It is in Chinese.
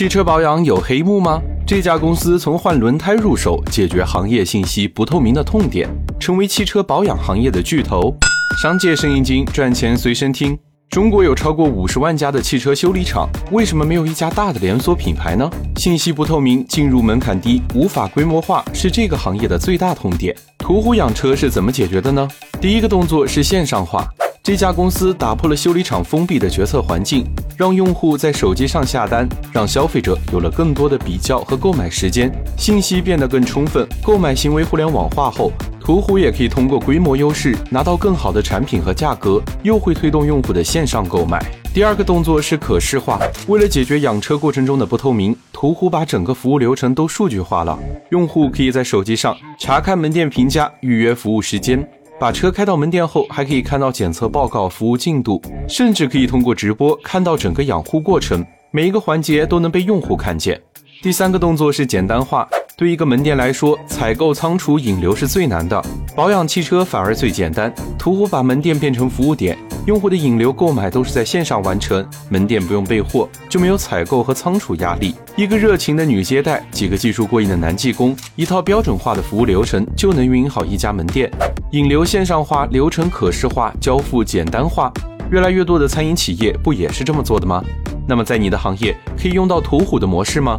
汽车保养有黑幕吗？这家公司从换轮胎入手，解决行业信息不透明的痛点，成为汽车保养行业的巨头。商界生意经，赚钱随身听。中国有超过五十万家的汽车修理厂，为什么没有一家大的连锁品牌呢？信息不透明，进入门槛低，无法规模化，是这个行业的最大痛点。途虎养车是怎么解决的呢？第一个动作是线上化。这家公司打破了修理厂封闭的决策环境，让用户在手机上下单，让消费者有了更多的比较和购买时间，信息变得更充分，购买行为互联网化后，途虎也可以通过规模优势拿到更好的产品和价格，又会推动用户的线上购买。第二个动作是可视化，为了解决养车过程中的不透明，途虎把整个服务流程都数据化了，用户可以在手机上查看门店评价、预约服务时间。把车开到门店后，还可以看到检测报告、服务进度，甚至可以通过直播看到整个养护过程，每一个环节都能被用户看见。第三个动作是简单化。对一个门店来说，采购、仓储、引流是最难的，保养汽车反而最简单。途虎把门店变成服务点，用户的引流、购买都是在线上完成，门店不用备货，就没有采购和仓储压力。一个热情的女接待，几个技术过硬的男技工，一套标准化的服务流程就能运营好一家门店。引流线上化，流程可视化，交付简单化，越来越多的餐饮企业不也是这么做的吗？那么在你的行业可以用到途虎的模式吗？